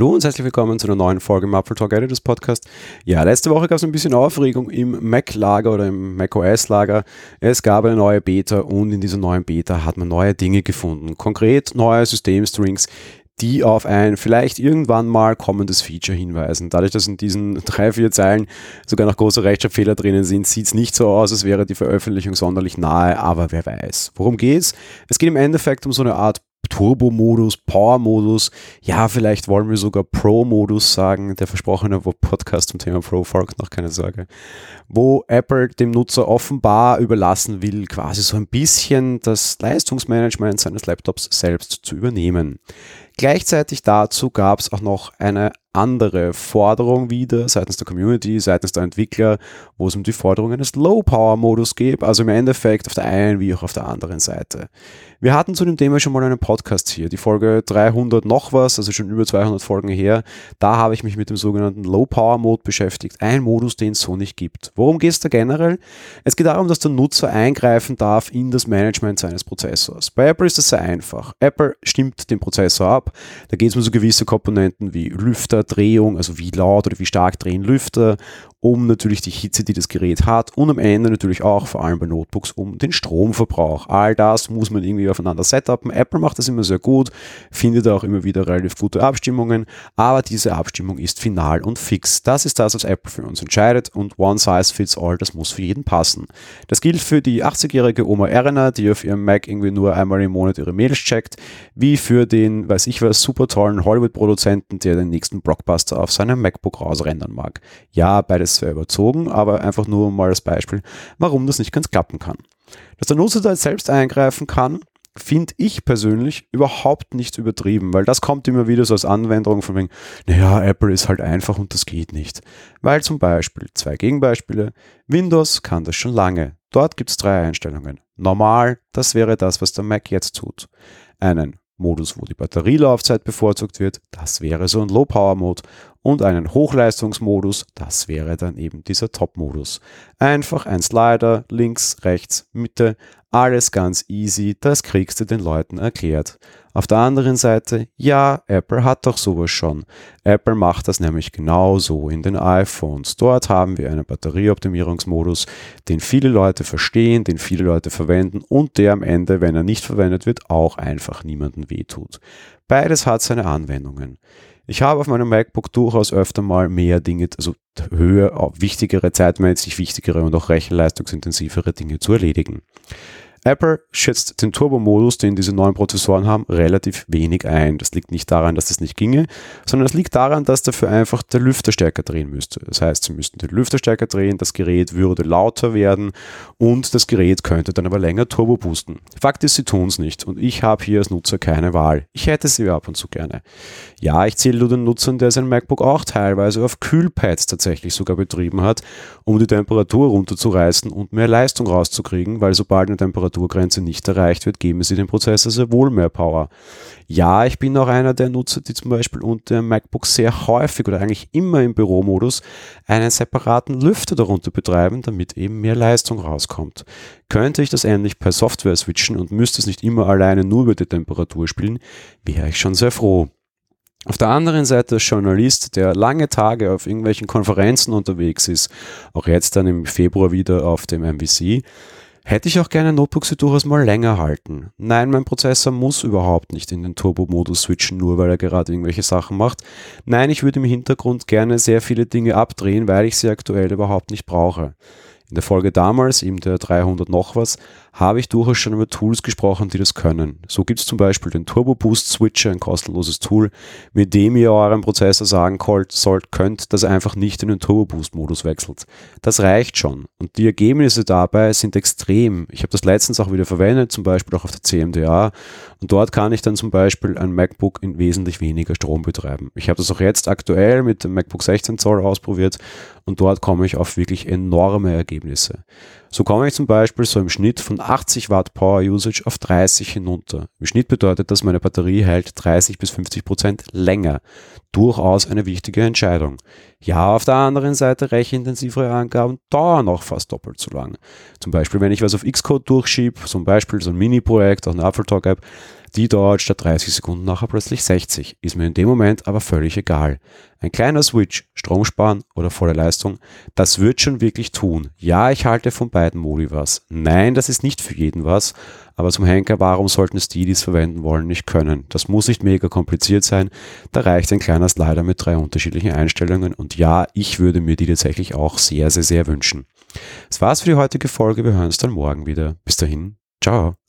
Hallo und herzlich willkommen zu einer neuen Folge im Apple Talk Editors Podcast. Ja, letzte Woche gab es ein bisschen Aufregung im Mac-Lager oder im macOS-Lager. Es gab eine neue Beta und in dieser neuen Beta hat man neue Dinge gefunden. Konkret neue Systemstrings, die auf ein vielleicht irgendwann mal kommendes Feature hinweisen. Dadurch, dass in diesen drei, vier Zeilen sogar noch große Rechtschreibfehler drinnen sind, sieht es nicht so aus, als wäre die Veröffentlichung sonderlich nahe, aber wer weiß. Worum geht's? Es geht im Endeffekt um so eine Art Turbo-Modus, Power-Modus, ja, vielleicht wollen wir sogar Pro-Modus sagen, der versprochene Podcast zum Thema Pro folgt noch, keine Sorge, wo Apple dem Nutzer offenbar überlassen will, quasi so ein bisschen das Leistungsmanagement seines Laptops selbst zu übernehmen. Gleichzeitig dazu gab es auch noch eine andere Forderung wieder seitens der Community, seitens der Entwickler, wo es um die Forderung eines Low-Power-Modus geht, also im Endeffekt auf der einen wie auch auf der anderen Seite. Wir hatten zu dem Thema schon mal einen Podcast hier, die Folge 300 noch was, also schon über 200 Folgen her. Da habe ich mich mit dem sogenannten Low-Power-Mode beschäftigt, ein Modus, den es so nicht gibt. Worum geht es da generell? Es geht darum, dass der Nutzer eingreifen darf in das Management seines Prozessors. Bei Apple ist das sehr einfach. Apple stimmt den Prozessor ab. Da geht es um so gewisse Komponenten wie Lüfter, Drehung, also wie laut oder wie stark drehen Lüfter um natürlich die Hitze, die das Gerät hat und am Ende natürlich auch, vor allem bei Notebooks, um den Stromverbrauch. All das muss man irgendwie aufeinander setupen. Apple macht das immer sehr gut, findet auch immer wieder relativ gute Abstimmungen, aber diese Abstimmung ist final und fix. Das ist das, was Apple für uns entscheidet und One Size Fits All, das muss für jeden passen. Das gilt für die 80-jährige Oma Erna, die auf ihrem Mac irgendwie nur einmal im Monat ihre Mails checkt, wie für den, weiß ich was, super tollen Hollywood-Produzenten, der den nächsten Blockbuster auf seinem MacBook rausrendern mag. Ja, beides sehr überzogen, aber einfach nur mal als Beispiel, warum das nicht ganz klappen kann. Dass der Nutzer da selbst eingreifen kann, finde ich persönlich überhaupt nicht übertrieben, weil das kommt immer wieder so als Anwendung von wegen, naja, Apple ist halt einfach und das geht nicht. Weil zum Beispiel, zwei Gegenbeispiele, Windows kann das schon lange. Dort gibt es drei Einstellungen. Normal, das wäre das, was der Mac jetzt tut. Einen Modus, wo die Batterielaufzeit bevorzugt wird, das wäre so ein Low-Power-Mode und einen Hochleistungsmodus, das wäre dann eben dieser Top-Modus. Einfach ein Slider, links, rechts, Mitte, alles ganz easy, das kriegst du den Leuten erklärt. Auf der anderen Seite, ja, Apple hat doch sowas schon. Apple macht das nämlich genauso in den iPhones. Dort haben wir einen Batterieoptimierungsmodus, den viele Leute verstehen, den viele Leute verwenden und der am Ende, wenn er nicht verwendet wird, auch einfach niemanden wehtut. Beides hat seine Anwendungen. Ich habe auf meinem MacBook durchaus öfter mal mehr Dinge, also höher, wichtigere, zeitmäßig wichtigere und auch rechenleistungsintensivere Dinge zu erledigen. Apple schätzt den Turbo-Modus, den diese neuen Prozessoren haben, relativ wenig ein. Das liegt nicht daran, dass das nicht ginge, sondern es liegt daran, dass dafür einfach der Lüfter stärker drehen müsste. Das heißt, sie müssten den Lüfter stärker drehen, das Gerät würde lauter werden und das Gerät könnte dann aber länger Turbo boosten. Fakt ist, sie tun es nicht und ich habe hier als Nutzer keine Wahl. Ich hätte sie ab und zu gerne. Ja, ich zähle nur den Nutzern, der sein MacBook auch teilweise auf Kühlpads tatsächlich sogar betrieben hat, um die Temperatur runterzureißen und mehr Leistung rauszukriegen, weil sobald eine Temperatur Temperaturgrenze nicht erreicht wird, geben Sie dem Prozessor sehr wohl mehr Power. Ja, ich bin auch einer der Nutzer, die zum Beispiel unter MacBook sehr häufig oder eigentlich immer im Büromodus einen separaten Lüfter darunter betreiben, damit eben mehr Leistung rauskommt. Könnte ich das endlich per Software switchen und müsste es nicht immer alleine nur über die Temperatur spielen, wäre ich schon sehr froh. Auf der anderen Seite als Journalist, der lange Tage auf irgendwelchen Konferenzen unterwegs ist, auch jetzt dann im Februar wieder auf dem MVC, Hätte ich auch gerne Notebooks, die durchaus mal länger halten. Nein, mein Prozessor muss überhaupt nicht in den Turbo-Modus switchen, nur weil er gerade irgendwelche Sachen macht. Nein, ich würde im Hintergrund gerne sehr viele Dinge abdrehen, weil ich sie aktuell überhaupt nicht brauche. In der Folge damals, eben der 300 noch was, habe ich durchaus schon über Tools gesprochen, die das können. So gibt es zum Beispiel den Turbo Boost Switcher, ein kostenloses Tool, mit dem ihr eurem Prozessor sagen sollt, könnt, dass er einfach nicht in den Turbo Boost Modus wechselt. Das reicht schon. Und die Ergebnisse dabei sind extrem. Ich habe das letztens auch wieder verwendet, zum Beispiel auch auf der CMDA. Und dort kann ich dann zum Beispiel ein MacBook in wesentlich weniger Strom betreiben. Ich habe das auch jetzt aktuell mit dem MacBook 16 Zoll ausprobiert und dort komme ich auf wirklich enorme Ergebnisse. So komme ich zum Beispiel so im Schnitt von 80 Watt Power Usage auf 30 hinunter. Im Schnitt bedeutet das, meine Batterie hält 30 bis 50 Prozent länger. Durchaus eine wichtige Entscheidung. Ja, auf der anderen Seite rechenintensivere Angaben dauern auch fast doppelt so lang. Zum Beispiel, wenn ich was auf Xcode durchschiebe, zum Beispiel so ein Mini-Projekt, auch eine AppleTalk-App, Die dauert statt 30 Sekunden nachher plötzlich 60. Ist mir in dem Moment aber völlig egal. Ein kleiner Switch, Strom sparen oder volle Leistung, das wird schon wirklich tun. Ja, ich halte von beiden Modi was. Nein, das ist nicht für jeden was. Aber zum Henker, warum sollten es die, die es verwenden wollen, nicht können? Das muss nicht mega kompliziert sein. Da reicht ein kleiner Slider mit drei unterschiedlichen Einstellungen. Und ja, ich würde mir die tatsächlich auch sehr, sehr, sehr wünschen. Das war's für die heutige Folge. Wir hören uns dann morgen wieder. Bis dahin. Ciao.